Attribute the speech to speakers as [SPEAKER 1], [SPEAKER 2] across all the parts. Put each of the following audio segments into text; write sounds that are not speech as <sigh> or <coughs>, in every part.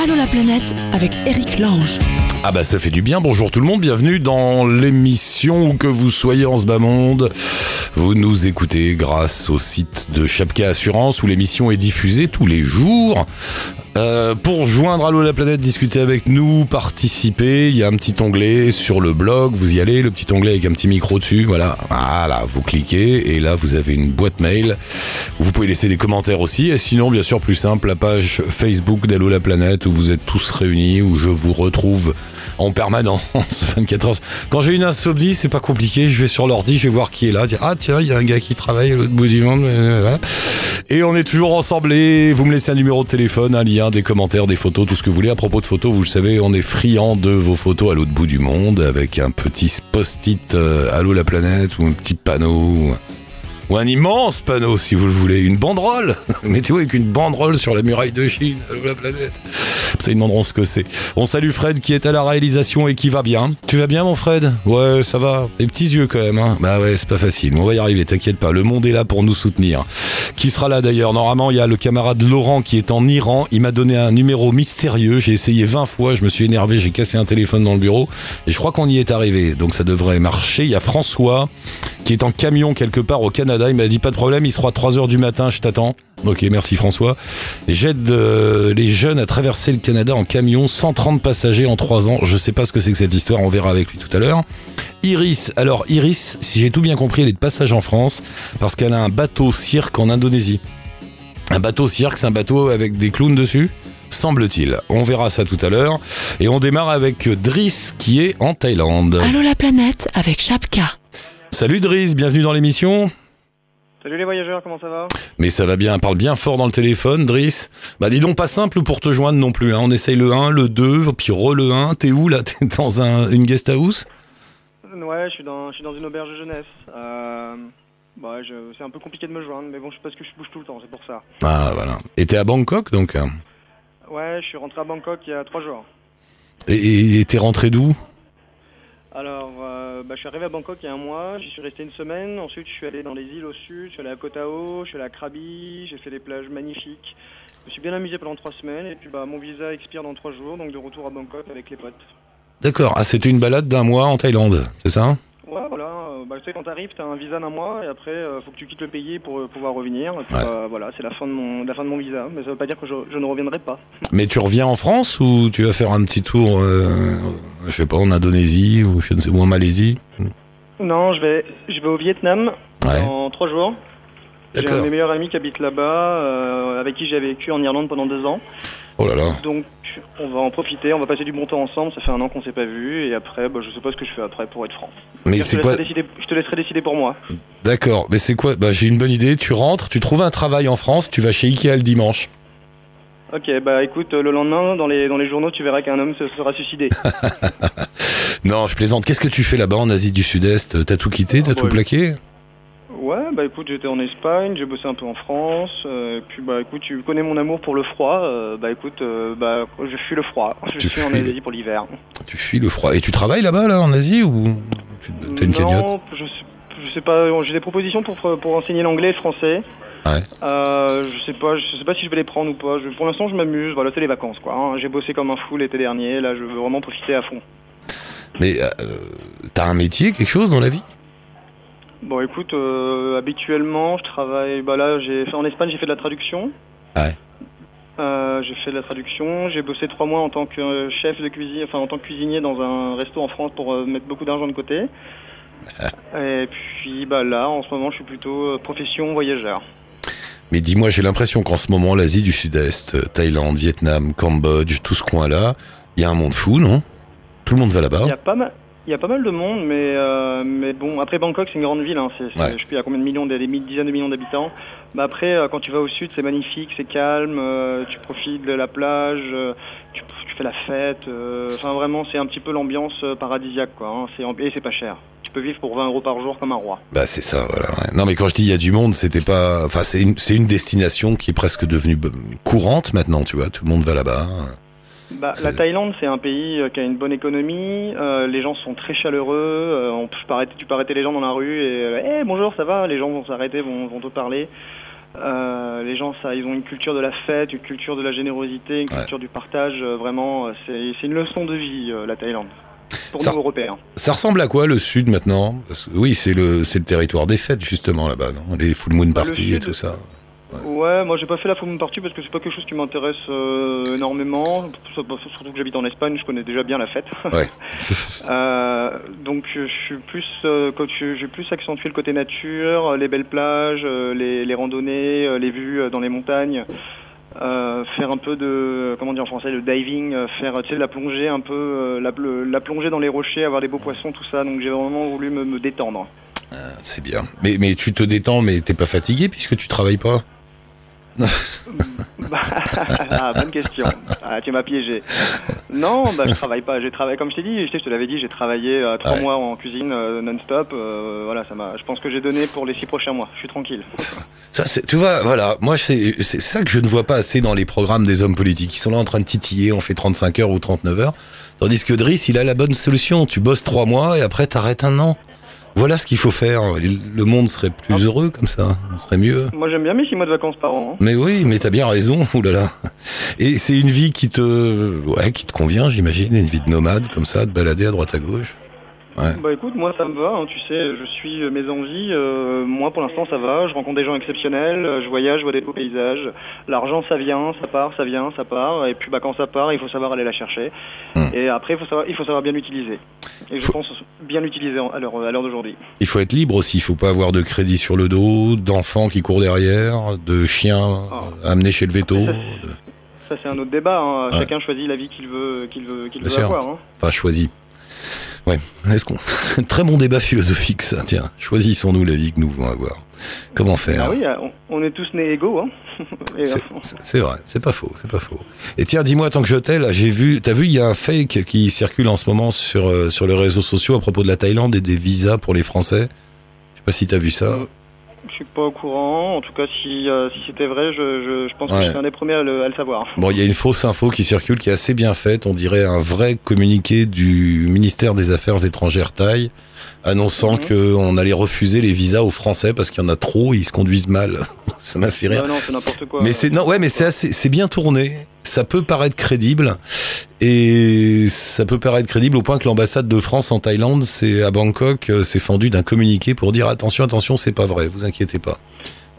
[SPEAKER 1] Allô la planète avec Eric Lange.
[SPEAKER 2] Ah bah ça fait du bien, bonjour tout le monde, bienvenue dans l'émission où que vous soyez en ce bas monde. Vous nous écoutez grâce au site de Chapka Assurance où l'émission est diffusée tous les jours. Euh, pour joindre Allô la planète, discuter avec nous, participer, il y a un petit onglet sur le blog, vous y allez, le petit onglet avec un petit micro dessus, voilà, voilà, vous cliquez et là vous avez une boîte mail. Vous pouvez laisser des commentaires aussi et sinon bien sûr plus simple, la page Facebook d'Allô la planète où vous êtes tous réunis, où je vous retrouve en permanence <laughs> 24 heures. Quand j'ai une insomnie, c'est pas compliqué, je vais sur l'ordi, je vais voir qui est là, dire ah tiens, il y a un gars qui travaille à l'autre bout du monde. Et on est toujours ensemble et vous me laissez un numéro de téléphone, un lien, des commentaires, des photos, tout ce que vous voulez. À propos de photos, vous le savez, on est friand de vos photos à l'autre bout du monde avec un petit post-it euh, Allô la planète ou un petit panneau ou un immense panneau si vous le voulez, une banderole. <laughs> Mettez-vous avec une banderole sur la muraille de Chine, la planète. Ça, ils demanderont ce que c'est. On salue Fred qui est à la réalisation et qui va bien. Tu vas bien, mon Fred? Ouais, ça va. Les petits yeux quand même. Hein. Bah ouais, c'est pas facile. Mais on va y arriver, t'inquiète pas. Le monde est là pour nous soutenir. Qui sera là d'ailleurs? Normalement, il y a le camarade Laurent qui est en Iran. Il m'a donné un numéro mystérieux. J'ai essayé 20 fois. Je me suis énervé. J'ai cassé un téléphone dans le bureau. Et je crois qu'on y est arrivé. Donc ça devrait marcher. Il y a François qui est en camion quelque part au Canada. Il m'a dit pas de problème. Il sera à 3h du matin. Je t'attends. Ok, merci François. J'aide euh, les jeunes à traverser le Canada en camion, 130 passagers en 3 ans. Je sais pas ce que c'est que cette histoire, on verra avec lui tout à l'heure. Iris, alors Iris, si j'ai tout bien compris, elle est de passage en France parce qu'elle a un bateau cirque en Indonésie. Un bateau cirque, c'est un bateau avec des clowns dessus semble-t-il. On verra ça tout à l'heure. Et on démarre avec Driss qui est en Thaïlande.
[SPEAKER 1] Allô la planète avec Chapka.
[SPEAKER 2] Salut Driss, bienvenue dans l'émission.
[SPEAKER 3] Salut les voyageurs, comment ça va
[SPEAKER 2] Mais ça va bien, parle bien fort dans le téléphone, Driss. Bah dis donc pas simple pour te joindre non plus. Hein. On essaye le 1, le 2, puis re le 1. T'es où là? <laughs> T'es dans un, une guest house?
[SPEAKER 3] Ouais, je suis dans, je suis dans une auberge de jeunesse. Euh, bah, je- c'est un peu compliqué de me joindre, mais bon, je parce que je bouge tout le temps, c'est pour ça.
[SPEAKER 2] Ah voilà. Et t'es à Bangkok donc? Hein.
[SPEAKER 3] Ouais, je suis rentré à Bangkok il y a trois jours.
[SPEAKER 2] Et- Et et t'es rentré d'où?
[SPEAKER 3] Alors, euh, bah, je suis arrivé à Bangkok il y a un mois, j'y suis resté une semaine. Ensuite, je suis allé dans les îles au sud, je suis allé à Koh Tao, je suis allé à Krabi, j'ai fait des plages magnifiques. Je me suis bien amusé pendant trois semaines, et puis bah, mon visa expire dans trois jours, donc de retour à Bangkok avec les potes.
[SPEAKER 2] D'accord. Ah c'était une balade d'un mois en Thaïlande, c'est ça?
[SPEAKER 3] Ouais, voilà. euh, Bah, tu sais, quand t'arrives, t'as un visa d'un mois et après, euh, faut que tu quittes le pays pour euh, pouvoir revenir. Et puis,
[SPEAKER 2] Ouais.
[SPEAKER 3] bah, voilà, c'est la fin de mon, la fin de mon visa. Mais ça veut pas dire que je, je ne reviendrai pas. <laughs>
[SPEAKER 2] Mais tu reviens en France ou tu vas faire un petit tour, euh, je sais pas, en Indonésie ou je ne sais où en Malaisie?
[SPEAKER 3] Non, je vais, je vais au Vietnam
[SPEAKER 2] Ouais.
[SPEAKER 3] en trois jours. J'ai un
[SPEAKER 2] D'accord.
[SPEAKER 3] de mes meilleurs amis qui habite là-bas, euh, avec qui j'ai vécu en Irlande pendant deux ans.
[SPEAKER 2] Oh là là.
[SPEAKER 3] Donc, on va en profiter, on va passer du bon temps ensemble. Ça fait un an qu'on s'est pas vu. Et après, bah, je sais pas ce que je fais après pour être franc.
[SPEAKER 2] Mais
[SPEAKER 3] je,
[SPEAKER 2] c'est
[SPEAKER 3] te
[SPEAKER 2] quoi
[SPEAKER 3] laisserai décider, je te laisserai décider pour moi.
[SPEAKER 2] D'accord. Mais c'est quoi Bah j'ai une bonne idée. Tu rentres, tu trouves un travail en France, tu vas chez Ikea le dimanche.
[SPEAKER 3] Ok, bah écoute, le lendemain, dans les, dans les journaux, tu verras qu'un homme se sera suicidé. <laughs>
[SPEAKER 2] Non, je plaisante. Qu'est-ce que tu fais là-bas en Asie du Sud-Est? T'as tout quitté T'as
[SPEAKER 3] Ah,
[SPEAKER 2] tout
[SPEAKER 3] ouais.
[SPEAKER 2] plaqué?
[SPEAKER 3] Ouais, bah écoute, j'étais en Espagne, j'ai bossé un peu en France, euh, puis bah écoute, tu connais mon amour pour le froid, euh, bah écoute, euh, bah je fuis le froid, je
[SPEAKER 2] Tu
[SPEAKER 3] suis en
[SPEAKER 2] le-
[SPEAKER 3] Asie pour l'hiver.
[SPEAKER 2] Tu fuis le froid. Et tu travailles là-bas, là, en Asie ou t'as une cagnotte
[SPEAKER 3] Non, je sais, je sais pas, j'ai des propositions pour, pour enseigner l'anglais et le français.
[SPEAKER 2] Ouais.
[SPEAKER 3] Je sais pas, je sais pas si je vais les prendre ou pas. Je- pour l'instant, je m'amuse. Voilà, c'est les vacances, quoi. hein. J'ai bossé comme un fou l'été dernier. Là, je veux vraiment profiter à fond.
[SPEAKER 2] Mais t'as un métier, quelque chose dans la vie?
[SPEAKER 3] Bon, écoute, euh, habituellement, je travaille. Bah là, j'ai en Espagne, j'ai fait de la traduction.
[SPEAKER 2] Ouais.
[SPEAKER 3] Euh, j'ai fait de la traduction. J'ai bossé trois mois en tant que chef de cuisine, enfin en tant que cuisinier dans un resto en France pour euh, mettre beaucoup d'argent de côté. Et puis, bah là, en ce moment, je suis plutôt profession voyageur.
[SPEAKER 2] Mais dis-moi, j'ai l'impression qu'en ce moment, l'Asie du Sud-Est, Thaïlande, Vietnam, Cambodge, tout ce coin-là, il y a un monde fou, non? Tout le monde va là-bas
[SPEAKER 3] Il y a pas mal. Il y a pas mal de monde, mais, euh, mais bon, après Bangkok, c'est une grande ville, hein, c'est, c'est-
[SPEAKER 2] Ouais.
[SPEAKER 3] je sais plus, il y a combien de millions, des, des dizaines de millions d'habitants. Mais après, euh, quand tu vas au sud, c'est magnifique, c'est calme, euh, tu profites de la plage, tu, tu fais la fête, enfin vraiment, c'est un petit peu l'ambiance paradisiaque, quoi, hein, c'est, et c'est pas cher. Tu peux vivre pour 20 euros par jour comme un roi.
[SPEAKER 2] Bah c'est ça, voilà. ouais. Non mais quand je dis il y a du monde, c'était pas, enfin c'est une, c'est une destination qui est presque devenue courante maintenant, tu vois. Tout le monde va là-bas.
[SPEAKER 3] Bah, la Thaïlande, c'est un pays euh, qui a une bonne économie. euh, les gens sont très chaleureux. euh, on, tu, peux arrêter, tu peux arrêter les gens dans la rue et Eh, bonjour, ça va Les gens vont s'arrêter, vont, vont te parler. Euh, les gens, ça, ils ont une culture de la fête, une culture de la générosité, une
[SPEAKER 2] Ouais.
[SPEAKER 3] culture du partage. vraiment, c'est une leçon de vie, la Thaïlande. Pour
[SPEAKER 2] Ça-
[SPEAKER 3] nous, Européens.
[SPEAKER 2] Ça ressemble à quoi le sud maintenant? Oui, c'est le, territoire des fêtes justement là-bas, Les full moon
[SPEAKER 3] Bah,
[SPEAKER 2] party et tout ça.
[SPEAKER 3] Ouais, moi j'ai pas fait la moon party parce que c'est pas quelque chose qui m'intéresse euh, énormément. Surtout que j'habite en Espagne, je connais déjà bien la fête. <laughs>
[SPEAKER 2] Ouais.
[SPEAKER 3] Euh, donc je suis plus, euh, j'ai plus accentué le côté nature, les belles plages, les, les randonnées, les vues dans les montagnes. Faire un peu de comment dire en français le diving faire tu sais la plongée un peu la, plongée dans les rochers avoir des beaux poissons tout ça donc j'ai vraiment voulu me, me détendre
[SPEAKER 2] Ah, C'est bien. Mais, mais tu te détends, mais t'es pas fatigué puisque tu travailles pas? <laughs>
[SPEAKER 3] ah, bonne question. Ah, tu m'as piégé. Non, bah, je travaille pas. J'ai travaillé, comme je t'ai dit, je, te l'avais dit, j'ai travaillé euh, trois
[SPEAKER 2] Ouais.
[SPEAKER 3] mois en cuisine euh, non-stop. euh, voilà, ça m'a. Je pense que j'ai donné pour les six prochains mois. Je suis tranquille.
[SPEAKER 2] Ça, c'est- tu vois, voilà, moi c'est c'est ça que je ne vois pas assez dans les programmes des hommes politiques. Ils sont là en train de titiller, on fait 35 heures ou 39 heures. Tandis que Driss, il a la bonne solution. Tu bosses trois mois et après t'arrêtes un an. Voilà ce qu'il faut faire. Le monde serait plus heureux comme ça. On serait mieux.
[SPEAKER 3] Moi, j'aime bien mes six mois de vacances par an. hein.
[SPEAKER 2] Mais oui, mais t'as bien raison. Ouh là là. Et c'est une vie qui te, ouais, qui te convient, j'imagine, une vie de nomade comme ça, de balader à droite à gauche. Ouais.
[SPEAKER 3] Bah écoute, moi ça me va, hein, tu sais, je suis euh, mes envies, euh, moi pour l'instant ça va, je rencontre des gens exceptionnels, euh, je voyage, je vois des beaux paysages, l'argent ça vient, ça part, ça vient, ça part, et puis bah quand ça part, il faut savoir aller la chercher,
[SPEAKER 2] Hmm.
[SPEAKER 3] et après il faut savoir, il faut savoir bien l'utiliser, et je
[SPEAKER 2] Faut-
[SPEAKER 3] pense bien l'utiliser à l'heure d'aujourd'hui.
[SPEAKER 2] Il faut être libre aussi. Il faut pas avoir de crédit sur le dos, d'enfants qui courent derrière, de chiens
[SPEAKER 3] Oh.
[SPEAKER 2] amenés chez le veto.
[SPEAKER 3] Ça c'est un autre débat, hein.
[SPEAKER 2] Ouais.
[SPEAKER 3] chacun choisit la vie qu'il veut, qu'il veut, qu'il veut avoir. Hein.
[SPEAKER 2] Enfin, choisi. Ouais. Est-ce qu'on <laughs> très bon débat philosophique ça Tiens, choisissons-nous la vie que nous voulons avoir. Comment faire
[SPEAKER 3] Ah oui, on, on est tous nés égaux, hein. <laughs>
[SPEAKER 2] C'est- vrai, c'est pas faux, c'est pas faux. Et tiens, dis-moi, tant que je t'ai, là, j'ai vu, t'as vu, il y a un fake qui circule en ce moment sur, euh, sur les réseaux sociaux à propos de la Thaïlande et des visas pour les Français. Je sais pas si t'as vu ça.
[SPEAKER 3] Euh, suis pas au courant. En tout cas, si, euh, si c'était vrai, je, je, je pense
[SPEAKER 2] Ouais.
[SPEAKER 3] que je suis un des premiers à le, à le savoir.
[SPEAKER 2] Bon, il y a une fausse info qui circule qui est assez bien faite. On dirait un vrai communiqué du ministère des Affaires étrangères thaï annonçant
[SPEAKER 3] Mhm.
[SPEAKER 2] qu'on allait refuser les visas aux Français parce qu'il y en a trop, ils se conduisent mal. <laughs> ça m'a fait rire.
[SPEAKER 3] Euh, non, c'est n'importe quoi.
[SPEAKER 2] Mais c'est non, ouais, mais c'est assez, c'est bien tourné. Ça peut paraître crédible et ça peut paraître crédible au point que l'ambassade de France en Thaïlande, c'est à Bangkok, euh, s'est fendu d'un communiqué pour dire attention, attention, c'est pas vrai, vous inquiétez pas.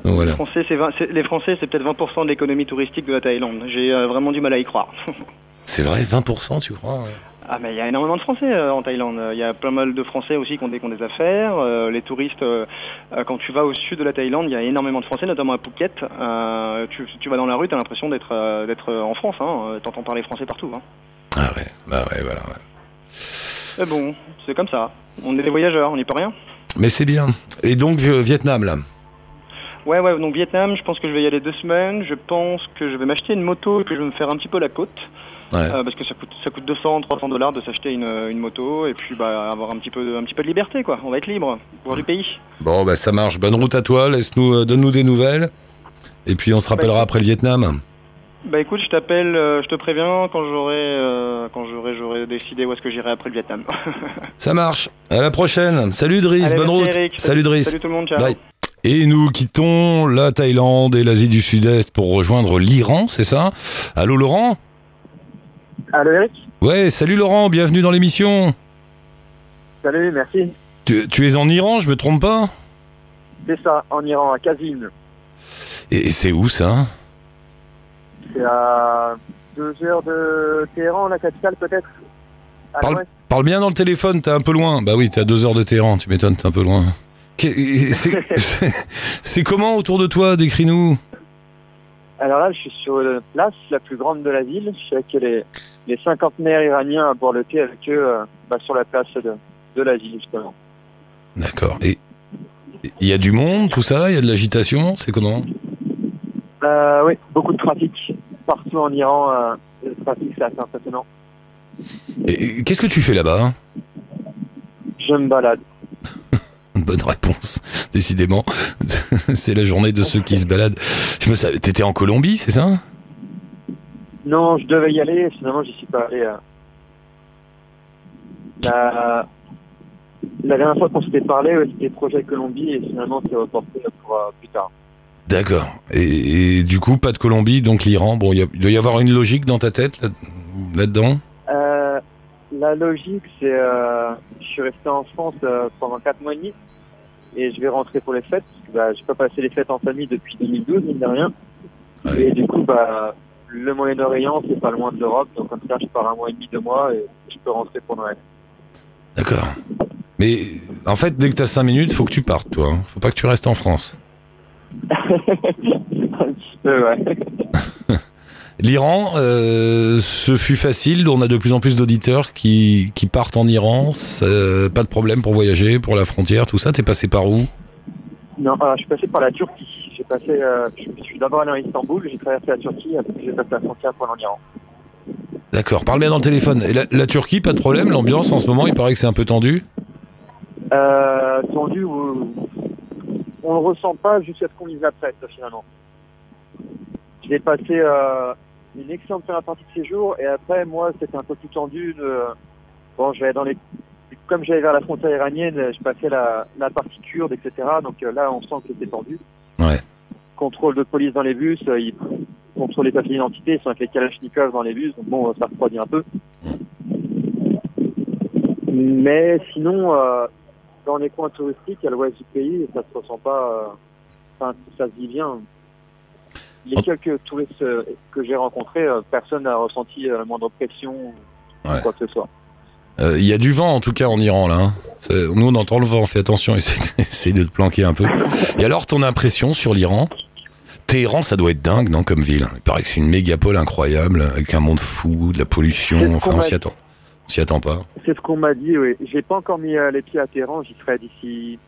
[SPEAKER 2] Donc
[SPEAKER 3] Les
[SPEAKER 2] voilà.
[SPEAKER 3] Français, c'est 20 c'est- les Français, c'est peut-être 20% de l'économie touristique de la Thaïlande. J'ai euh, vraiment du mal à y croire. <laughs>
[SPEAKER 2] C'est vrai, 20%, tu crois ouais.
[SPEAKER 3] Ah, mais il y a énormément de Français euh, en Thaïlande. Il y a pas mal de Français aussi qui ont des, qui ont des affaires. Euh, les touristes, euh, quand tu vas au sud de la Thaïlande, il y a énormément de Français, notamment à Phuket. Tu, tu vas dans la rue, tu as l'impression d'être d'être en France. Hein. T'entends parler français partout. Hein.
[SPEAKER 2] Ah ouais, bah ouais, voilà. ouais.
[SPEAKER 3] Mais bon, c'est comme ça. On est des voyageurs, on n'y peut rien.
[SPEAKER 2] Mais c'est bien. Et donc Vietnam là?
[SPEAKER 3] Ouais, ouais, donc Vietnam, je pense que je vais y aller deux semaines. Je pense que je vais m'acheter une moto et puis je vais me faire un petit peu la côte.
[SPEAKER 2] Ouais.
[SPEAKER 3] Euh, parce que ça coûte, ça coûte 200, 300 dollars de s'acheter une, une moto et puis bah, avoir un petit, peu de, un petit peu de liberté, quoi. On va être libre, voir du pays.
[SPEAKER 2] Bon bah ça marche. Bonne route à toi. Laisse-nous, euh, donne-nous des nouvelles. Et puis on se rappellera après le Vietnam.
[SPEAKER 3] Bah écoute, je t'appelle, euh, je te préviens quand j'aurai, quand j'aurai, j'aurai décidé où est-ce que j'irai après le Vietnam. <laughs>
[SPEAKER 2] Ça marche. À la prochaine. Salut Driss, bonne route.
[SPEAKER 3] Eric.
[SPEAKER 2] Salut Driss.
[SPEAKER 3] Salut tout le monde, ciao.
[SPEAKER 2] Bye. Et nous quittons la Thaïlande et l'Asie du Sud-Est pour rejoindre l'Iran, c'est ça? Allô Laurent?
[SPEAKER 4] Allô Eric
[SPEAKER 2] Ouais, salut Laurent, bienvenue dans l'émission.
[SPEAKER 4] Salut, merci.
[SPEAKER 2] Tu, tu es en Iran, je me trompe pas?
[SPEAKER 4] C'est ça, en Iran, à Kazin.
[SPEAKER 2] Et, c'est où ça?
[SPEAKER 4] C'est à deux heures de Téhéran, la capitale peut-être?
[SPEAKER 2] Parle- bien dans le téléphone, t'es un peu loin. Bah oui, t'es à deux heures de Téhéran, tu m'étonnes, t'es un peu loin. <laughs> <laughs> C'est comment autour de toi Décris-nous?
[SPEAKER 4] Alors là, je suis sur la place la plus grande de la ville. Je suis avec les, les cinquantenaires iraniens à boire le thé avec eux euh, bah, sur la place de, de la ville, justement.
[SPEAKER 2] D'accord. Et il y a du monde, tout ça? Il y a de l'agitation? C'est comment?
[SPEAKER 4] Euh, oui, beaucoup de trafic. Partout en Iran, euh, le trafic, c'est assez impressionnant.
[SPEAKER 2] Et- et Qu'est-ce que tu fais là-bas?
[SPEAKER 4] Je me balade. <laughs>
[SPEAKER 2] Bonne réponse, décidément. <laughs> c'est la journée de ceux qui se baladent. Je me savais, t'étais en Colombie, c'est ça?
[SPEAKER 4] Non, je devais y aller, finalement, j'y suis pas allé. euh. La, la dernière fois qu'on s'était parlé, ouais, c'était projet Colombie et finalement c'est reporté pour euh, plus tard.
[SPEAKER 2] D'accord. Et, et du coup, pas de Colombie, donc l'Iran. Bon, il doit y avoir une logique dans ta tête là- là-dedans?
[SPEAKER 4] Euh, la logique, c'est euh, je suis resté en France euh, pendant quatre mois et demi et je vais rentrer pour les fêtes. parce que, Bah, j'ai pas passé les fêtes en famille depuis 2012, mine de rien.
[SPEAKER 2] Ouais.
[SPEAKER 4] Et du coup, bah, le Moyen-Orient, c'est pas loin de l'Europe, donc comme ça, je pars un mois et demi, deux mois et je peux rentrer pour Noël.
[SPEAKER 2] D'accord. Mais en fait, dès que tu as 5 minutes, faut que tu partes, toi. Faut pas que tu restes en France. <laughs>
[SPEAKER 4] un petit peu, ouais. <laughs>
[SPEAKER 2] L'Iran, euh, ce fut facile. On a de plus en plus d'auditeurs qui, qui partent en Iran. Pas de problème pour voyager, pour la frontière, tout ça. T'es passé par où?
[SPEAKER 4] Non, alors, je suis passé par la Turquie. J'ai passé, euh, je je suis d'abord allé à Istanbul, j'ai traversé la Turquie, après j'ai passé la frontière pour aller en Iran.
[SPEAKER 2] D'accord. Parle bien dans le téléphone. Et la, la Turquie, pas de problème. L'ambiance en ce moment, il paraît que c'est un peu tendu?
[SPEAKER 4] Euh, tendu, on le ressent pas jusqu'à ce qu'on y après, ça, finalement. J'ai passé euh, une excellente première partie de séjour et après, moi, c'était un peu plus tendu. De... Bon, j'allais dans les... Comme j'allais vers la frontière iranienne, je passais la, la partie kurde, etc. Donc euh, là, on sent que c'était tendu.
[SPEAKER 2] Ouais.
[SPEAKER 4] Contrôle de police dans les bus, euh, ils contrôlent les papiers d'identité, ils sont avec les kalachnikovs dans les bus, donc bon, ça refroidit un peu. Mais sinon, euh, dans les coins touristiques, à l'ouest du pays, ça se ressent pas. euh, ça se vit bien. Les quelques touristes euh, que j'ai rencontrés, euh, personne n'a ressenti la moindre pression ou
[SPEAKER 2] Ouais.
[SPEAKER 4] quoi que ce soit.
[SPEAKER 2] Euh, Il y a du vent en tout cas en Iran là. hein. Nous on entend le vent, fais attention, <laughs> essaye de te planquer un peu. Et alors ton impression sur l'Iran? Téhéran ça doit être dingue non comme ville. Il paraît que c'est une mégapole incroyable avec un monde fou, de la pollution, enfin on s'y attend. On s'y attend pas.
[SPEAKER 4] C'est ce qu'on m'a dit, oui. J'ai pas encore mis euh, les pieds à Téhéran, j'y serai d'ici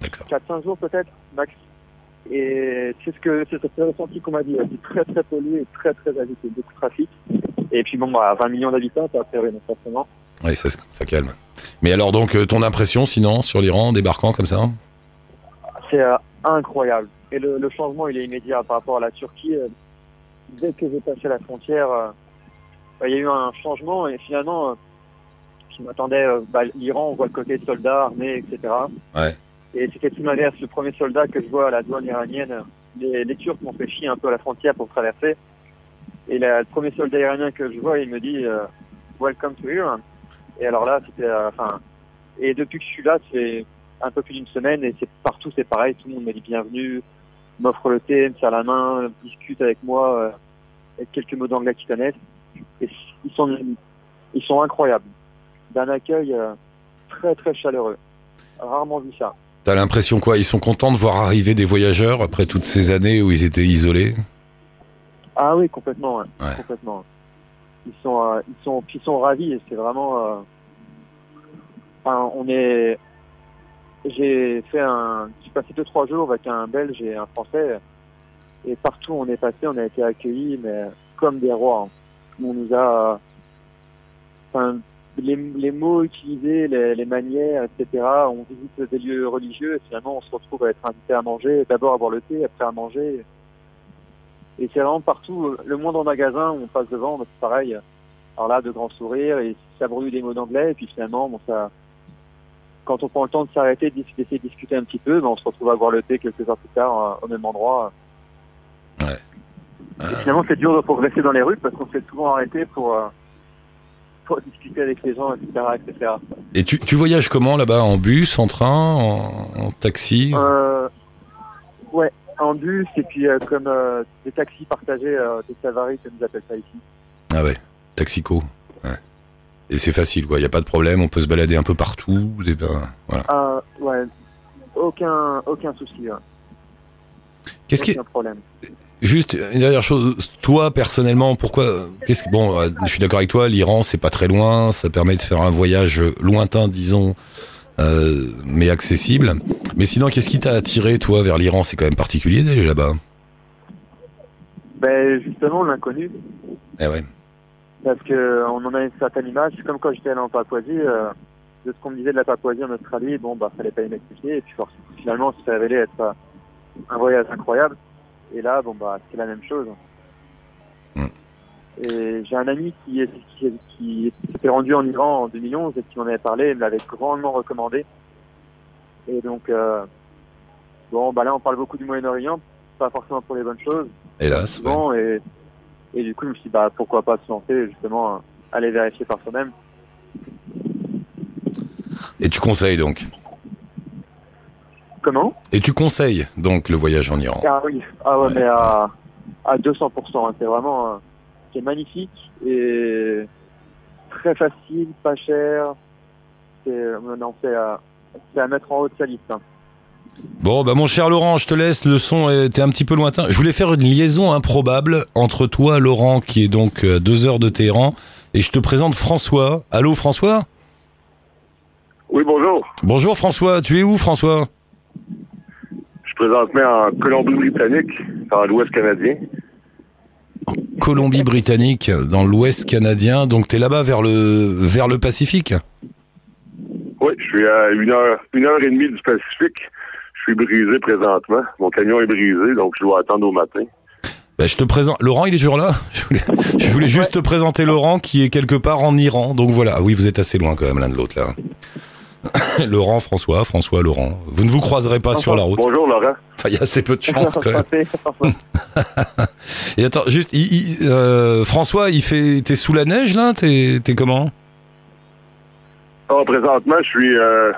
[SPEAKER 2] D'accord.
[SPEAKER 4] 4-5 jours peut-être, max. Et c'est ce que c'est ce ressenti qu'on m'a dit. C'est très très pollué, et très très agité, beaucoup de trafic. Et puis bon, bah, 20 millions d'habitants, ça une forcément.
[SPEAKER 2] Oui, ça, ça calme. Mais alors donc euh, ton impression sinon sur l'Iran débarquant comme ça?
[SPEAKER 4] C'est euh, incroyable. Et le, le changement, il est immédiat par rapport à la Turquie. Euh, Dès que j'ai passé la frontière, euh, bah, il y a eu un changement et finalement, euh, je m'attendais, bah, l'Iran, on voit le côté soldat, armé, etc.
[SPEAKER 2] Ouais.
[SPEAKER 4] Et c'était tout l'inverse. Le premier soldat que je vois à la douane iranienne, les, les Turcs m'ont fait chier un peu à la frontière pour traverser. Et la- le premier soldat iranien que je vois, il me dit euh, Welcome to Iran. Et alors là, c'était, euh, enfin, et depuis que je suis là, c'est un peu plus d'une semaine et c'est partout, c'est pareil. Tout le monde me dit bienvenue, m'offre le thé, me serre la main, discute avec moi, euh, avec quelques mots d'anglais qu'ils connaissent. Et ils sont, ils sont incroyables. D'un accueil euh, très très chaleureux. Rarement vu ça.
[SPEAKER 2] T'as l'impression quoi? Ils sont contents de voir arriver des voyageurs après toutes ces années où ils étaient isolés?
[SPEAKER 4] Ah oui, complètement, ouais.
[SPEAKER 2] Ouais.
[SPEAKER 4] complètement. Ils sont, euh, ils sont, ils sont ravis et c'est vraiment. euh, Enfin, on est. J'ai fait un. Passé deux trois jours avec un Belge et un Français et partout où on est passé, on a été accueillis mais comme des rois. On nous a. Enfin, les, mots utilisés, les, manières, etc. On visite des lieux religieux et finalement on se retrouve à être invité à manger, d'abord à boire le thé, après à manger. Et c'est vraiment partout, le moindre magasin on passe devant, c'est pareil. Alors là, de grands sourires, et ça brûle des mots d'anglais, et puis finalement, bon, ça, quand on prend le temps de s'arrêter, d'ess- d'essayer de discuter un petit peu, ben, on se retrouve à boire le thé quelques heures plus tard, euh, au même endroit.
[SPEAKER 2] Ouais.
[SPEAKER 4] Et finalement, c'est dur de progresser dans les rues, parce qu'on se fait souvent pour, euh, pour discuter avec les gens, etc., etc.
[SPEAKER 2] Et tu, tu voyages comment là-bas? En bus, en train, en, en taxi?
[SPEAKER 4] Euh, ouais, en bus, et puis euh, comme euh, des taxis partagés, euh, des savaris, comme ils appellent ça ici.
[SPEAKER 2] Ah ouais, taxico. Et c'est facile quoi, il y a pas de problème, on peut se balader un peu partout. ben, voilà.
[SPEAKER 4] Ah, ouais, aucun, aucun souci. ouais.
[SPEAKER 2] Qu'est-ce qui
[SPEAKER 4] Aucun problème.
[SPEAKER 2] Juste une dernière chose, toi personnellement, pourquoi qu'est-ce que bon, euh, je suis d'accord avec toi, l'Iran c'est pas très loin, ça permet de faire un voyage lointain, disons, euh, mais accessible. Mais sinon, qu'est-ce qui t'a attiré toi vers l'Iran? C'est quand même particulier d'aller là-bas.
[SPEAKER 4] Ben, justement, l'inconnu,
[SPEAKER 2] Eh ouais.
[SPEAKER 4] Parce que on en a une certaine image. Comme quand j'étais allé en Papouasie, euh, de ce qu'on me disait de la Papouasie en Australie, bon, bah, fallait pas y m'expliquer. Et puis, finalement, ça s'est révélé être euh, un voyage incroyable. Et là, bon, bah, c'est la même chose.
[SPEAKER 2] Mm.
[SPEAKER 4] Et j'ai un ami qui, est- qui, est- qui s'était rendu en Iran en 2011 et qui m'en avait parlé, il me l'avait grandement recommandé. Et donc, euh, Bon, bah là, on parle beaucoup du Moyen-Orient, pas forcément pour les bonnes choses.
[SPEAKER 2] Hélas. ouais.
[SPEAKER 4] Bon, et, et du coup, je me suis dit, bah, pourquoi pas se lancer, justement, aller vérifier par soi-même.
[SPEAKER 2] Et tu conseilles donc
[SPEAKER 4] Comment?
[SPEAKER 2] Et tu conseilles donc le voyage en Iran?
[SPEAKER 4] Ah oui, ah ouais,
[SPEAKER 2] Ouais.
[SPEAKER 4] mais à, à 200%. hein. C'est vraiment, euh, c'est magnifique et très facile, pas cher. C'est, non, c'est à, c'est à mettre en haut de sa liste. hein.
[SPEAKER 2] Bon, bah mon cher Laurent, je te laisse. Le son était un petit peu lointain. Je voulais faire une liaison improbable entre toi, Laurent, qui est donc à deux heures de Téhéran, et je te présente François. Allô, François?
[SPEAKER 5] Oui, bonjour.
[SPEAKER 2] Bonjour, François. Tu es où, François?
[SPEAKER 5] Je présentement en Colombie-Britannique, dans l'Ouest canadien.
[SPEAKER 2] Colombie-Britannique, dans l'Ouest canadien. Donc, t'es là-bas vers le vers le Pacifique?
[SPEAKER 5] Oui, je suis à une heure, une heure et demie du Pacifique. Je suis brisé présentement. Mon camion est brisé, donc je dois attendre au matin.
[SPEAKER 2] Bah, je te présente. Laurent, il est toujours là? Je voulais, je voulais juste te présenter Laurent, qui est quelque part en Iran. Donc voilà. Oui, vous êtes assez loin quand même l'un de l'autre là. <coughs> Laurent, François, François, Laurent. Vous ne vous croiserez pas sur la route.
[SPEAKER 5] Bonjour, Laurent. <laughs>
[SPEAKER 2] Enfin, il y a assez peu de <laughs> chance quand même. <laughs> Et attends, juste, il- il- euh, François, il fait, t'es sous la neige là? T'es, t'es comment?
[SPEAKER 5] Ah, présentement, je suis euh,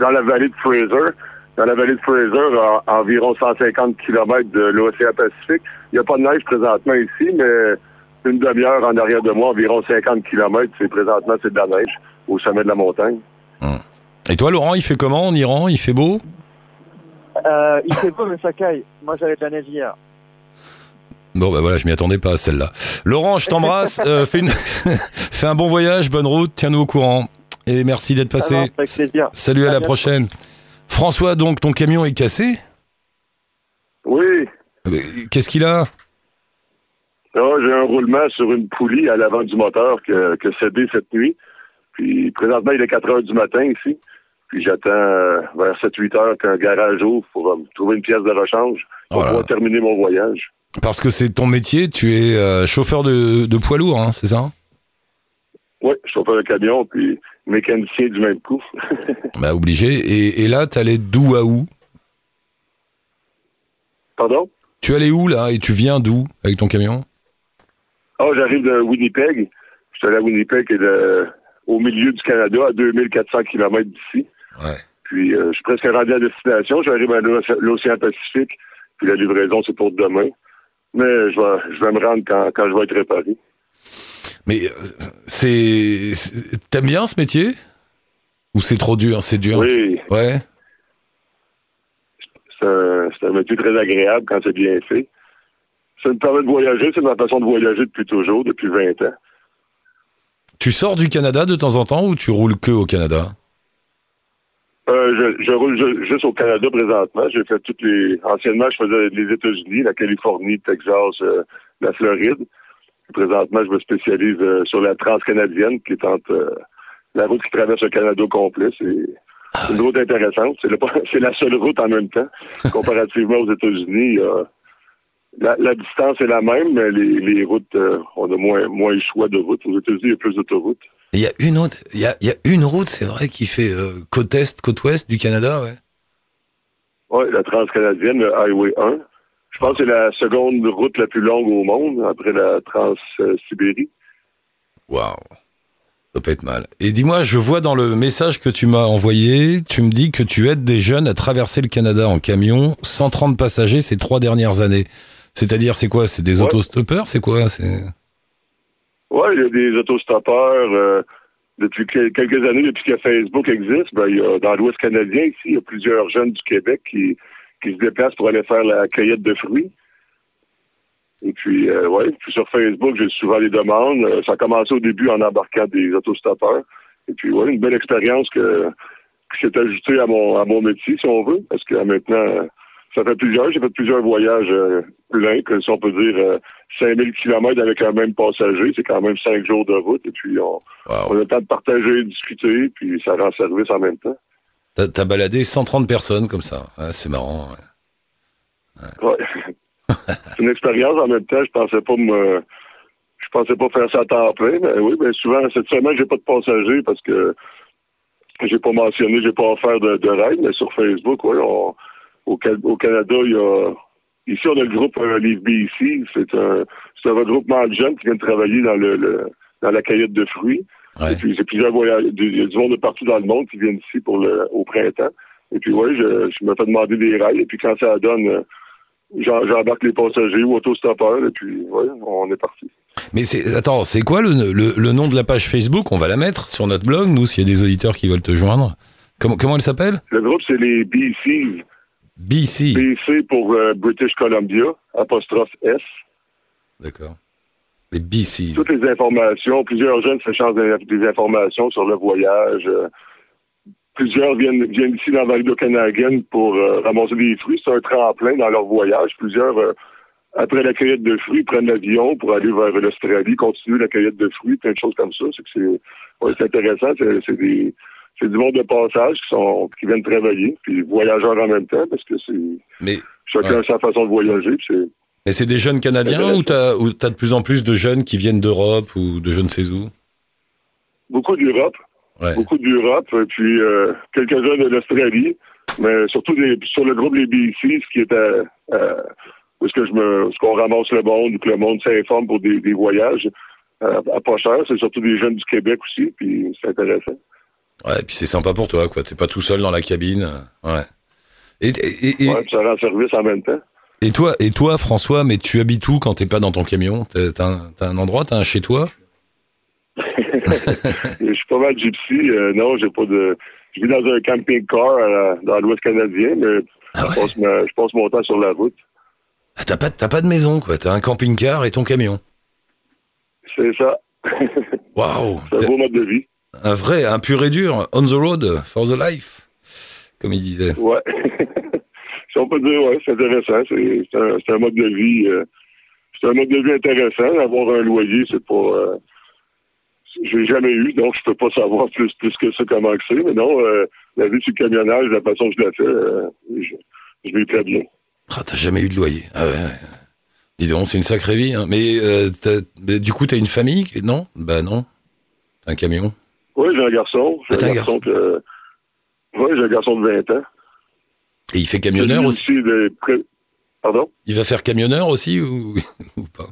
[SPEAKER 5] dans la vallée de Fraser. Dans la vallée de Fraser, à, à environ 150 km de l'océan Pacifique. Il n'y a pas de neige présentement ici, mais une demi-heure en arrière de moi, environ 50 km, c'est présentement, c'est de la neige au sommet de la montagne.
[SPEAKER 2] Et toi, Laurent, il fait comment en Iran? Il fait beau?
[SPEAKER 4] Euh, il fait beau, mais ça caille. Moi, j'avais de la neige hier.
[SPEAKER 2] Bon, bah voilà, je m'y attendais pas à celle-là. Laurent, je t'embrasse. euh, fais, une... <laughs> fais un bon voyage, bonne route, tiens-nous au courant. Et merci d'être
[SPEAKER 4] Ça
[SPEAKER 2] passé.
[SPEAKER 4] avec plaisir.
[SPEAKER 2] Salut, à
[SPEAKER 4] À
[SPEAKER 2] la
[SPEAKER 4] bientôt.
[SPEAKER 2] prochaine. François, donc, ton camion est cassé
[SPEAKER 5] Oui,
[SPEAKER 2] Qu'est-ce qu'il a
[SPEAKER 5] Là, j'ai un roulement sur une poulie à l'avant du moteur que, que cédé cette nuit. Puis présentement, il est 4 heures du matin ici. Puis j'attends euh, vers 7-8 heures qu'un garage ouvre pour euh, trouver une pièce de rechange pour
[SPEAKER 2] Voilà.
[SPEAKER 5] pouvoir terminer mon voyage.
[SPEAKER 2] Parce que c'est ton métier, tu es euh, chauffeur de, de poids lourd, hein, c'est ça?
[SPEAKER 5] Oui, chauffeur de camion, puis mécanicien du même coup. <laughs>
[SPEAKER 2] Bah, obligé. Et, et là, t'allais d'où à où?
[SPEAKER 5] Pardon?
[SPEAKER 2] Tu allais où là? Et tu viens d'où avec ton camion?
[SPEAKER 5] Ah, j'arrive de Winnipeg. Je suis allé à Winnipeg, qui est de- au milieu du Canada, à 2400 km d'ici.
[SPEAKER 2] Ouais.
[SPEAKER 5] Puis euh, je suis presque rendu à destination. J'arrive à l'Oc- l'océan Pacifique. Puis la livraison, c'est pour demain. Mais je vais, je vais me rendre quand, quand je vais être réparé.
[SPEAKER 2] Mais euh, c'est. T'aimes bien ce métier? Ou c'est trop dur C'est dur?
[SPEAKER 5] Oui,
[SPEAKER 2] Ouais.
[SPEAKER 5] c'est un, métier très agréable quand c'est bien fait. Ça me permet de voyager. C'est ma façon de voyager depuis toujours, depuis 20 ans.
[SPEAKER 2] Tu sors du Canada de temps en temps ou tu roules que au Canada?
[SPEAKER 5] Euh, je, je roule ju- juste au Canada présentement. J'ai fait toutes les. Anciennement, je faisais les États-Unis, la Californie, le Texas, euh, la Floride. Présentement, je me spécialise euh, sur la transcanadienne, qui est entre euh, la route qui traverse le Canada au complet. C'est une route intéressante. <laughs> C'est la seule route en même temps. <laughs> Comparativement aux États-Unis, la, la distance est la même, mais les, les routes, euh, on a moins, moins le choix de route. Aux États-Unis, il y a plus d'autoroutes.
[SPEAKER 2] Il y a une autre, il y a, y a une route, c'est vrai, qui fait euh, côte est, côte ouest du Canada, ouais.
[SPEAKER 5] Oui, la transcanadienne, le Highway 1. Je pense que c'est la seconde route la plus longue au monde, après la Trans-Sibérie.
[SPEAKER 2] Waouh. Ça peut être mal. Et dis-moi, je vois dans le message que tu m'as envoyé, tu me dis que tu aides des jeunes à traverser le Canada en camion, 130 passagers ces trois dernières années. C'est-à-dire, c'est quoi? C'est des
[SPEAKER 5] Ouais.
[SPEAKER 2] autostoppeurs? C'est quoi? C'est
[SPEAKER 5] Oui, il y a des autostoppeurs. euh, depuis quel- quelques années, depuis que Facebook existe, ben, il y a, dans l'Ouest canadien, ici, il y a plusieurs jeunes du Québec qui, qui se déplacent pour aller faire la cueillette de fruits. Et puis, euh, ouais, puis sur Facebook, j'ai souvent des demandes. Euh, Ça a commencé au début en embarquant des autostoppeurs. Et puis, ouais, une belle expérience que, qui s'est ajoutée à mon, à mon métier, si on veut, parce que maintenant, ça fait plusieurs, j'ai fait plusieurs voyages euh, pleins, que si on peut dire euh, 5000 km avec un même passager, c'est quand même cinq jours de route, et puis on, on a le temps de partager, discuter, puis ça rend service en même temps.
[SPEAKER 2] T'as t'as baladé 130 personnes comme ça. Ah, c'est marrant. ouais.
[SPEAKER 5] Ouais. <laughs> c'est une expérience en même temps, je pensais pas me je pensais pas faire ça à temps plein, mais oui, mais souvent cette semaine j'ai pas de passagers parce que j'ai pas mentionné, j'ai pas offert de, de ride, mais sur Facebook, oui, on, au, Ca- au Canada, il y a ici on a le groupe euh, Live BC. C'est un c'est un regroupement de jeunes qui viennent travailler dans le, le- dans la cueillette de fruits.
[SPEAKER 2] Ouais.
[SPEAKER 5] Et puis c'est plusieurs voyages, il y a du monde de partout dans le monde qui viennent ici pour le au printemps. Et puis ouais, je, je me fais demander des rails. Et puis quand ça donne, euh, j'embarque les passagers ou autostoppeurs. Et puis ouais, on est parti.
[SPEAKER 2] Mais c'est attends, c'est quoi le, le, le nom de la page Facebook? On va la mettre sur notre blog, nous, s'il y a des auditeurs qui veulent te joindre. Comment, comment elle s'appelle?
[SPEAKER 5] Le groupe c'est les BC.
[SPEAKER 2] BC.
[SPEAKER 5] BC pour euh, British Columbia, apostrophe S.
[SPEAKER 2] D'accord. Les.
[SPEAKER 5] Toutes les informations, plusieurs jeunes s'échangent des, des informations sur le voyage. euh, plusieurs viennent, viennent ici dans la vallée de Okanagan pour euh, ramasser des fruits. C'est un tremplin dans leur voyage. Plusieurs, euh, après la cueillette de fruits, prennent l'avion pour aller vers l'Australie, continuer la cueillette de fruits, plein de choses comme ça. C'est ouais, intéressant. C'est des c'est du monde de passage qui sont qui viennent travailler, puis voyageurs en même temps, parce que c'est chacun
[SPEAKER 2] Ouais.
[SPEAKER 5] a sa façon de voyager. Puis c'est
[SPEAKER 2] mais c'est des jeunes Canadiens ou t'as ou t'as de plus en plus de jeunes qui viennent d'Europe ou de je ne sais où?
[SPEAKER 5] Beaucoup d'Europe.
[SPEAKER 2] Ouais.
[SPEAKER 5] beaucoup d'Europe, et puis euh, quelques-uns de l'Australie, mais surtout des, sur le groupe des BC, ce qui est à, à- où est-ce que je me, ce qu'on ramasse le monde, ou que le monde s'informe pour des, des voyages euh, à pas cher, c'est surtout des jeunes du Québec aussi, puis c'est intéressant.
[SPEAKER 2] Ouais, puis c'est sympa pour toi, quoi. T'es pas tout seul dans la cabine. Ouais. Et, et, et,
[SPEAKER 5] Ouais, puis ça rend service en même temps.
[SPEAKER 2] Et toi, et toi, François, mais tu habites où quand t'es pas dans ton camion? T'as un, un endroit, t'as un chez toi? <laughs>
[SPEAKER 5] Je suis pas mal gypsy, euh, non, j'ai pas de. Je vis dans un camping-car euh, dans l'Ouest canadien, mais
[SPEAKER 2] Ah
[SPEAKER 5] je, passe ma- je passe mon temps sur la route.
[SPEAKER 2] Ah, T'as pas, t'as pas de maison, quoi. T'as un camping-car et ton camion.
[SPEAKER 5] C'est ça. <laughs>
[SPEAKER 2] Waouh
[SPEAKER 5] c'est un beau mode de vie.
[SPEAKER 2] Un vrai, un pur et dur, on the road for the life, comme il disait.
[SPEAKER 5] Ouais. <laughs> si on peut dire, ouais, c'est intéressant. C'est un, mode de vie. euh, c'est un mode de vie intéressant. Avoir un loyer, c'est pas. Euh, j'ai jamais eu, donc je peux pas savoir plus plus que ça comment que c'est. Mais non, euh, la vie le camionnage, la façon que je la fais, euh, je, je vis très bien.
[SPEAKER 2] Ah, t'as jamais eu de loyer. Ah ouais. ouais. Dis donc, c'est une sacrée vie. Hein. Mais, euh, du coup, t'as une famille Non? Bah non. T'as un camion?
[SPEAKER 5] Oui, j'ai un garçon. J'ai
[SPEAKER 2] Ah, un
[SPEAKER 5] un garçon que. Oui, j'ai un garçon de 20 ans.
[SPEAKER 2] Et il fait camionneur aussi
[SPEAKER 5] Pardon?
[SPEAKER 2] Il va faire camionneur aussi ou, <laughs> ou pas?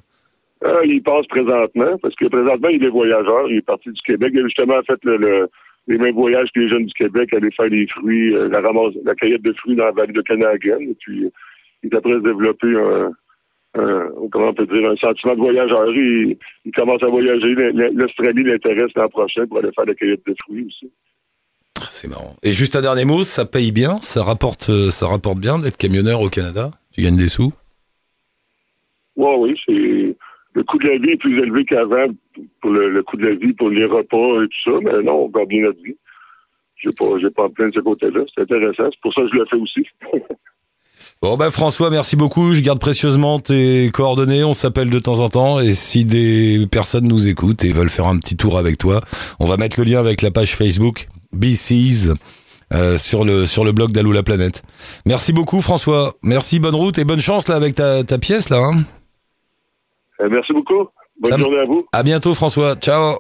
[SPEAKER 5] Euh, il passe présentement, parce que présentement, il est voyageur. Il est parti du Québec. Il a justement fait le, le- les mêmes voyages que les jeunes du Québec, aller faire les fruits, euh, la ramasse, la cueillette de fruits dans la vallée de Canagan. Et puis, il est après se développer un, un- comment on peut dire, un sentiment de voyageur. Il, il commence à voyager. L'Australie l'intéresse l'an prochain pour aller faire la cueillette de fruits aussi.
[SPEAKER 2] C'est marrant. Et juste un dernier mot, ça paye bien Ça rapporte, euh, ça rapporte bien d'être camionneur au Canada? Tu gagnes des sous?
[SPEAKER 5] Oui, oui, c'est. Le coût de la vie est plus élevé qu'avant pour le, le coût de la vie, pour les repas et tout ça, mais non, on gagne bien notre vie. J'ai pas, j'ai pas plein de ce côté-là. C'est intéressant. C'est pour ça que je le fais aussi. <laughs>
[SPEAKER 2] Bon bah François, merci beaucoup. Je garde précieusement tes coordonnées. On s'appelle de temps en temps. Et si des personnes nous écoutent et veulent faire un petit tour avec toi, on va mettre le lien avec la page Facebook BCs euh, sur le sur le blog d'Alou la planète. Merci beaucoup François. Merci, bonne route et bonne chance là avec ta, ta pièce là. hein.
[SPEAKER 5] Euh, merci beaucoup. Bonne
[SPEAKER 2] Ça
[SPEAKER 5] journée à vous.
[SPEAKER 2] À bientôt François. Ciao.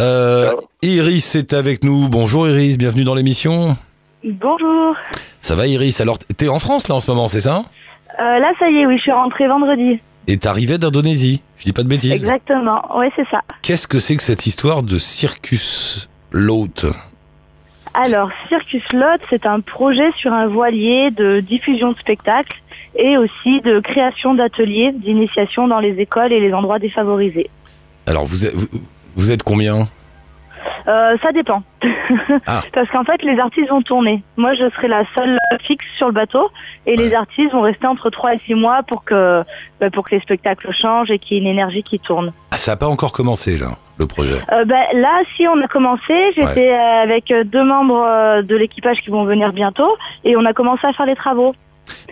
[SPEAKER 2] Euh,
[SPEAKER 5] Ciao.
[SPEAKER 2] Iris est avec nous. Bonjour Iris, bienvenue dans l'émission.
[SPEAKER 6] Bonjour.
[SPEAKER 2] Ça va Iris? Alors t'es en France là en ce moment, c'est ça?
[SPEAKER 6] Euh, là, ça y est, oui, je suis rentrée vendredi.
[SPEAKER 2] Et t'arrivais d'Indonésie. Je dis pas de bêtises.
[SPEAKER 6] Exactement. Ouais, c'est ça.
[SPEAKER 2] Qu'est-ce que c'est que cette histoire de circus l'hôte
[SPEAKER 6] Alors, Circus Lot, c'est un projet sur un voilier de diffusion de spectacles et aussi de création d'ateliers d'initiation dans les écoles et les endroits défavorisés.
[SPEAKER 2] Alors vous êtes, vous, êtes combien?
[SPEAKER 6] Euh, ça dépend. <laughs>
[SPEAKER 2] Ah.
[SPEAKER 6] Parce qu'en fait, les artistes vont tourner. Moi, je serai la seule fixe sur le bateau et les artistes vont rester entre 3 et 6 mois pour que, bah, pour que les spectacles changent et qu'il y ait une énergie qui tourne.
[SPEAKER 2] Ah, ça n'a pas encore commencé là, le projet.
[SPEAKER 6] Euh, ben, là, si on a commencé, j'étais euh, avec deux membres de l'équipage qui vont venir bientôt et on a commencé à faire les travaux.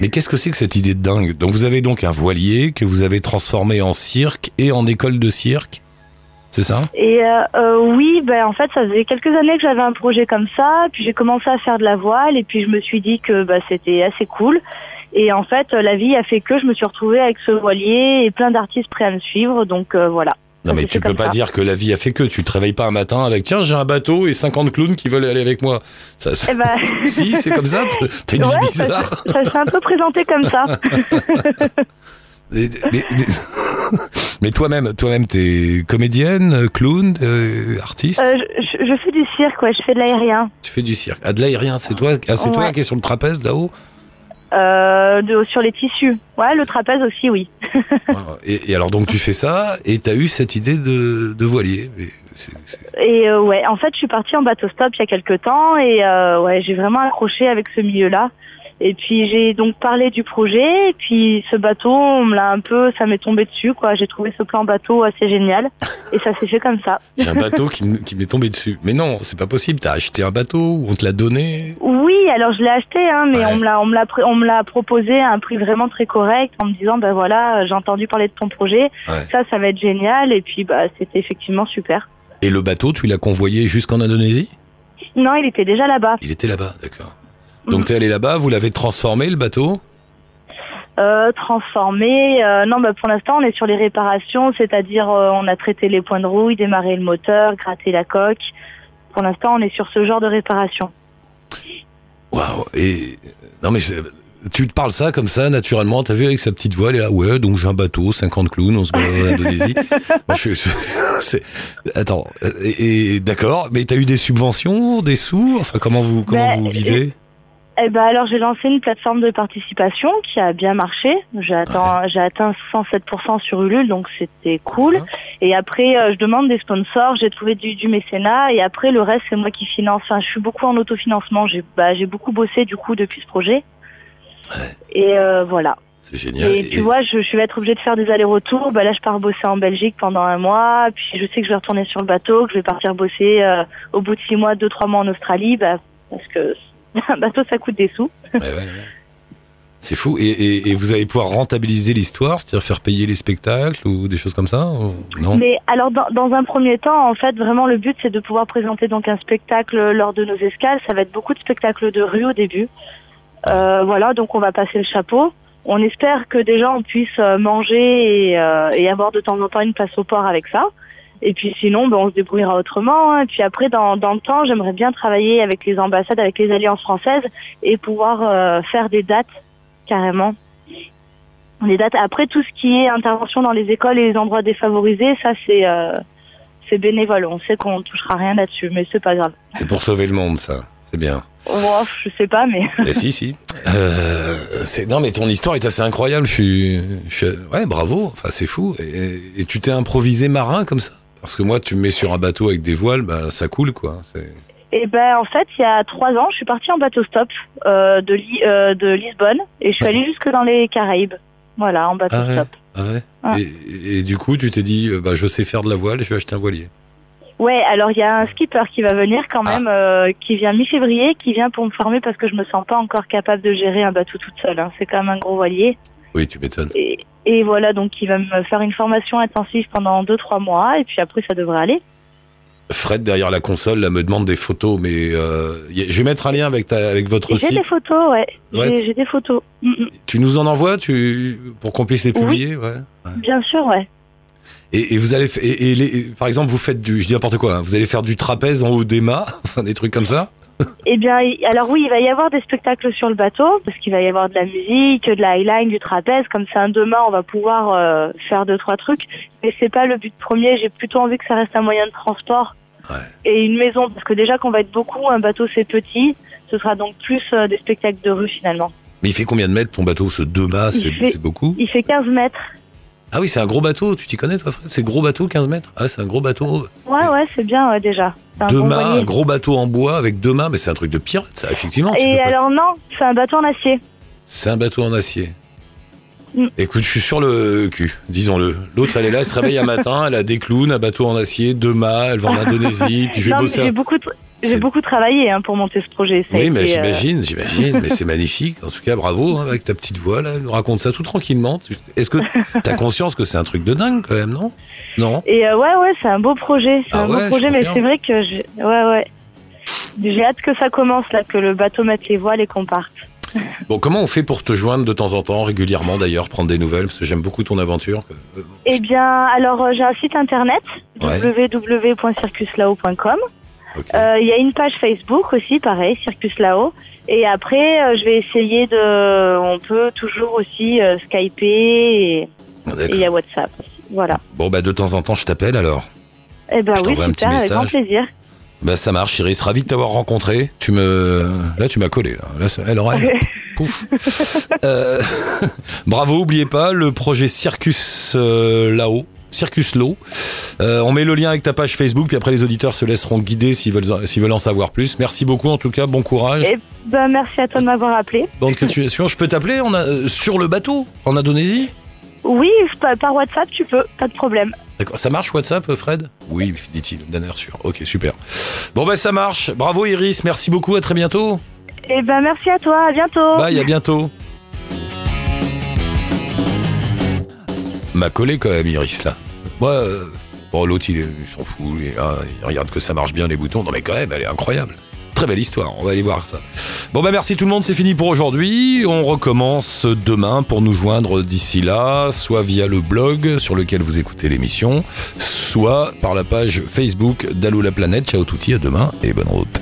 [SPEAKER 2] Mais qu'est-ce que c'est que cette idée de dingue? Donc vous avez donc un voilier que vous avez transformé en cirque et en école de cirque, c'est ça?
[SPEAKER 6] Et euh, euh, oui, ben en fait, ça faisait quelques années que j'avais un projet comme ça, puis j'ai commencé à faire de la voile et puis je me suis dit que bah, c'était assez cool. Et en fait, la vie a fait que je me suis retrouvée avec ce voilier et plein d'artistes prêts à me suivre, donc euh, voilà.
[SPEAKER 2] Non,
[SPEAKER 6] Ça
[SPEAKER 2] mais tu peux pas
[SPEAKER 6] ça.
[SPEAKER 2] dire que la vie a fait que. Tu te réveilles pas un matin avec tiens, j'ai un bateau et 50 clowns qui veulent aller avec moi. Ça, ça-
[SPEAKER 6] Eh ben, <laughs>
[SPEAKER 2] si, c'est comme ça. T'as une
[SPEAKER 6] ouais,
[SPEAKER 2] vie
[SPEAKER 6] ça,
[SPEAKER 2] bizarre.
[SPEAKER 6] ça s'est un peu présenté comme ça. <laughs>
[SPEAKER 2] Mais, mais- mais- <laughs> mais toi-même, toi-même, t'es comédienne, clown, euh, artiste.
[SPEAKER 6] Euh, je, fais du cirque, ouais, je fais de l'aérien.
[SPEAKER 2] Tu fais du cirque. Ah, de l'aérien, c'est toi, ah, c'est toi qui es sur le trapèze là-haut.
[SPEAKER 6] Euh, de, sur les tissus. Ouais, le trapèze aussi, oui. <laughs>
[SPEAKER 2] Et, et alors donc tu fais ça et t'as eu cette idée de, de voilier.
[SPEAKER 6] Et euh, ouais, en fait, je suis partie en bateau stop il y a quelques temps et euh, ouais, j'ai vraiment accroché avec ce milieu-là. Et puis j'ai donc parlé du projet. Et puis ce bateau, on me l'a un peu, ça m'est tombé dessus, quoi. J'ai trouvé ce plan bateau assez génial et ça s'est fait comme ça.
[SPEAKER 2] J'ai un bateau qui, m'est tombé dessus. Mais non, c'est pas possible. T'as acheté un bateau ou on te l'a donné?
[SPEAKER 6] Oui, alors je l'ai acheté, hein, mais
[SPEAKER 2] Ouais.
[SPEAKER 6] on me l'a, on me l'a, pr- on me l'a proposé à un prix vraiment très correct en me disant, ben voilà, j'ai entendu parler de ton projet,
[SPEAKER 2] Ouais.
[SPEAKER 6] ça, ça va être génial. Et puis bah c'était effectivement super.
[SPEAKER 2] Et le bateau, tu l'as convoyé jusqu'en Indonésie?
[SPEAKER 6] Non, il était déjà là-bas.
[SPEAKER 2] Il était là-bas, d'accord. Donc t'es allé là-bas, vous l'avez transformé le bateau
[SPEAKER 6] Euh, transformé. euh, non, bah pour l'instant, on est sur les réparations, c'est-à-dire euh, on a traité les points de rouille, démarré le moteur, gratté la coque. Pour l'instant, on est sur ce genre de réparation.
[SPEAKER 2] Waouh Et non mais tu te parles ça comme ça naturellement. T'as vu avec sa petite voix, elle est là. Ouais, donc j'ai un bateau, 50 clowns, on se balade en Indonésie. <laughs> Moi, je, <laughs> attends. Et, et- d'accord, mais t'as eu des subventions, des sous. Enfin, comment vous comment
[SPEAKER 6] Ben,
[SPEAKER 2] vous vivez?
[SPEAKER 6] Eh ben alors j'ai lancé une plateforme de participation qui a bien marché. J'ai atteint, j'ai atteint 107% sur Ulule, donc c'était cool.
[SPEAKER 2] Ouais.
[SPEAKER 6] Et après, euh, je demande des sponsors, j'ai trouvé du, du mécénat, et après le reste c'est moi qui finance. Enfin, je suis beaucoup en autofinancement. J'ai bah, j'ai beaucoup bossé du coup depuis ce projet. Et euh, voilà.
[SPEAKER 2] C'est génial.
[SPEAKER 6] Et tu vois, je, je vais être obligée de faire des allers-retours. Bah là, je pars bosser en Belgique pendant un mois. Puis je sais que je vais retourner sur le bateau, que je vais partir bosser euh, au bout de six mois, deux trois mois en Australie, bah, parce que <laughs> un bateau ça coûte des sous.
[SPEAKER 2] Ouais, ouais, ouais. C'est fou. Et, et- et vous allez pouvoir rentabiliser l'histoire, c'est-à-dire faire payer les spectacles ou des choses comme ça Non?
[SPEAKER 6] Mais alors, dans, dans un premier temps, en fait, vraiment le but c'est de pouvoir présenter donc un spectacle lors de nos escales. Ça va être beaucoup de spectacles de rue au début. Euh, voilà, donc on va passer le chapeau. On espère que déjà on puisse euh, manger et, euh, et avoir de temps en temps une place au port avec ça. Et puis sinon, ben, on se débrouillera autrement. hein. Et puis après, dans, dans le temps, j'aimerais bien travailler avec les ambassades, avec les alliances françaises et pouvoir euh, faire des dates carrément. Les dates. Après, tout ce qui est intervention dans les écoles et les endroits défavorisés, ça c'est euh, c'est bénévole. On sait qu'on touchera rien là-dessus, mais c'est pas grave.
[SPEAKER 2] C'est pour sauver le monde, ça. C'est bien.
[SPEAKER 6] Oh, je sais pas, mais <laughs>
[SPEAKER 2] Eh si, si. Euh, non, mais ton histoire est assez incroyable. Je suis, je suis- ouais, bravo. Enfin, c'est fou. Et, et tu t'es improvisé marin comme ça? Parce que moi, tu me mets sur un bateau avec des voiles, bah, ça coule, quoi. C'est-
[SPEAKER 6] Eh ben, en fait, il y a trois ans, je suis partie en bateau stop euh, de, Li- euh, de Lisbonne et je suis
[SPEAKER 2] Ouais.
[SPEAKER 6] allée jusque dans les Caraïbes. Voilà, en bateau
[SPEAKER 2] Ah ouais.
[SPEAKER 6] stop.
[SPEAKER 2] Ah ouais.
[SPEAKER 6] Ouais.
[SPEAKER 2] Et, et du coup, tu t'es dit, euh, bah, je sais faire de la voile, je vais acheter un voilier.
[SPEAKER 6] Ouais, alors il y a un skipper qui va venir quand même, euh, qui vient mi-février, qui vient pour me former parce que je me sens pas encore capable de gérer un bateau toute seule. hein. C'est quand même un gros voilier.
[SPEAKER 2] Oui, tu m'étonnes.
[SPEAKER 6] Et, et voilà, donc il va me faire une formation intensive pendant deux trois mois et puis après ça devrait aller.
[SPEAKER 2] Fred derrière la console là me demande des photos, mais euh, je vais mettre un lien avec ta, avec votre
[SPEAKER 6] Et J'ai
[SPEAKER 2] site.
[SPEAKER 6] des photos, ouais.
[SPEAKER 2] Ouais.
[SPEAKER 6] J'ai- des photos. Mm, mm.
[SPEAKER 2] Tu nous en envoies, tu pour qu'on puisse les
[SPEAKER 6] Oui.
[SPEAKER 2] publier, ouais. ouais.
[SPEAKER 6] Bien sûr, ouais.
[SPEAKER 2] Et, et vous allez, et, et les- par exemple, vous faites du, je dis n'importe quoi, hein, vous allez faire du trapèze en haut des mâts, <laughs> enfin des trucs comme ça.
[SPEAKER 6] Eh bien, alors oui, il va y avoir des spectacles sur le bateau, parce qu'il va y avoir de la musique, de la highline, du trapèze. Comme c'est un demain, on va pouvoir euh, faire deux, trois trucs. Mais c'est pas le but premier. J'ai plutôt envie que ça reste un moyen de transport
[SPEAKER 2] Ouais.
[SPEAKER 6] et une maison, parce que déjà qu'on va être beaucoup, un bateau c'est petit. Ce sera donc plus euh, des spectacles de rue finalement.
[SPEAKER 2] Mais il fait combien de mètres ton bateau, ce deux
[SPEAKER 6] fait-
[SPEAKER 2] c'est beaucoup?
[SPEAKER 6] Il fait 15 mètres.
[SPEAKER 2] Ah oui, c'est un gros bateau. Tu t'y connais toi, Fred? C'est gros bateau, 15 mètres? Ah, c'est un gros bateau.
[SPEAKER 6] Ouais, ouais, c'est bien ouais, déjà. Un
[SPEAKER 2] Deux
[SPEAKER 6] bon
[SPEAKER 2] mâts,
[SPEAKER 6] voilier.
[SPEAKER 2] un gros bateau en bois avec deux mâts, mais c'est un truc de pirate, ça. Effectivement. tu peux
[SPEAKER 6] Et
[SPEAKER 2] pas-
[SPEAKER 6] alors non, c'est un bateau en acier.
[SPEAKER 2] C'est un bateau en acier.
[SPEAKER 6] Mm.
[SPEAKER 2] Écoute, je suis sur le cul, disons-le. L'autre, elle est là, elle se réveille un matin, elle a des clowns, un bateau en acier, deux mâts, elle va en Indonésie, puis je vais
[SPEAKER 6] non, mais
[SPEAKER 2] bosser.
[SPEAKER 6] j'ai
[SPEAKER 2] un-
[SPEAKER 6] beaucoup, tra- j'ai beaucoup travaillé hein, pour monter ce projet. Ça
[SPEAKER 2] Oui, mais
[SPEAKER 6] euh,
[SPEAKER 2] j'imagine, j'imagine, mais c'est <laughs> magnifique. En tout cas, bravo, hein, avec ta petite voix, là, nous raconte ça tout tranquillement. Tu- Est-ce que t'as <laughs> conscience que c'est un truc de dingue, quand même, non? Non?
[SPEAKER 6] Et euh, ouais, ouais, c'est un beau projet. C'est
[SPEAKER 2] Ah
[SPEAKER 6] un
[SPEAKER 2] ouais,
[SPEAKER 6] beau
[SPEAKER 2] je
[SPEAKER 6] projet, mais c'est vrai que j'ai, ouais, ouais. J'ai hâte que ça commence là, que le bateau mette les voiles et qu'on parte. <laughs>
[SPEAKER 2] Bon, comment on fait pour te joindre de temps en temps, régulièrement d'ailleurs, prendre des nouvelles? Parce que j'aime beaucoup ton aventure.
[SPEAKER 6] Eh bien, alors euh, j'ai un site internet
[SPEAKER 2] Ouais.
[SPEAKER 6] www.circuslao.com. Euh, Il y a une page Facebook aussi, pareil, Circus Lao. Et après, euh, je vais essayer de. On peut toujours aussi euh, skyper et
[SPEAKER 2] Ah,
[SPEAKER 6] il y a WhatsApp. Voilà.
[SPEAKER 2] Bon, bah de temps en temps, je t'appelle alors.
[SPEAKER 6] Eh ben
[SPEAKER 2] Je
[SPEAKER 6] oui,
[SPEAKER 2] t'envoie un petit
[SPEAKER 6] super, avec grand plaisir.
[SPEAKER 2] Bah ça marche, Iris. Ravi de t'avoir rencontré. Tu me, là, tu m'as collé. Là, là elle aurait. <laughs> Pouf. Euh, <laughs> Bravo, oubliez pas le projet Circus là-haut. Circus Low. Euh, on met le lien avec ta page Facebook, puis après les auditeurs se laisseront guider s'ils veulent, s'ils veulent en savoir plus. Merci beaucoup en tout cas, bon courage.
[SPEAKER 6] Et- Ben, merci à toi de m'avoir appelé.
[SPEAKER 2] Bonne continuation. Je peux t'appeler? On a, euh, sur le bateau en Indonésie?
[SPEAKER 6] Oui, par WhatsApp, tu peux, pas de problème.
[SPEAKER 2] D'accord. Ça marche WhatsApp, Fred? Oui, dit-il, d'un air sûr. Ok, super. Bon, ben ça marche. Bravo Iris, merci beaucoup, à très bientôt.
[SPEAKER 6] Eh ben, merci à toi, à bientôt.
[SPEAKER 2] Bye, à bientôt. M'a collé quand même Iris là. Moi, euh, bon l'autre il, s'en fout, il regarde que ça marche bien les boutons. Non mais quand même, elle est incroyable. Très belle histoire, on va aller voir ça. Bon bah merci tout le monde, c'est fini pour aujourd'hui. On recommence demain pour nous joindre d'ici là, soit via le blog sur lequel vous écoutez l'émission, soit par la page Facebook d'Allo la planète. Ciao touti, à demain et bonne route.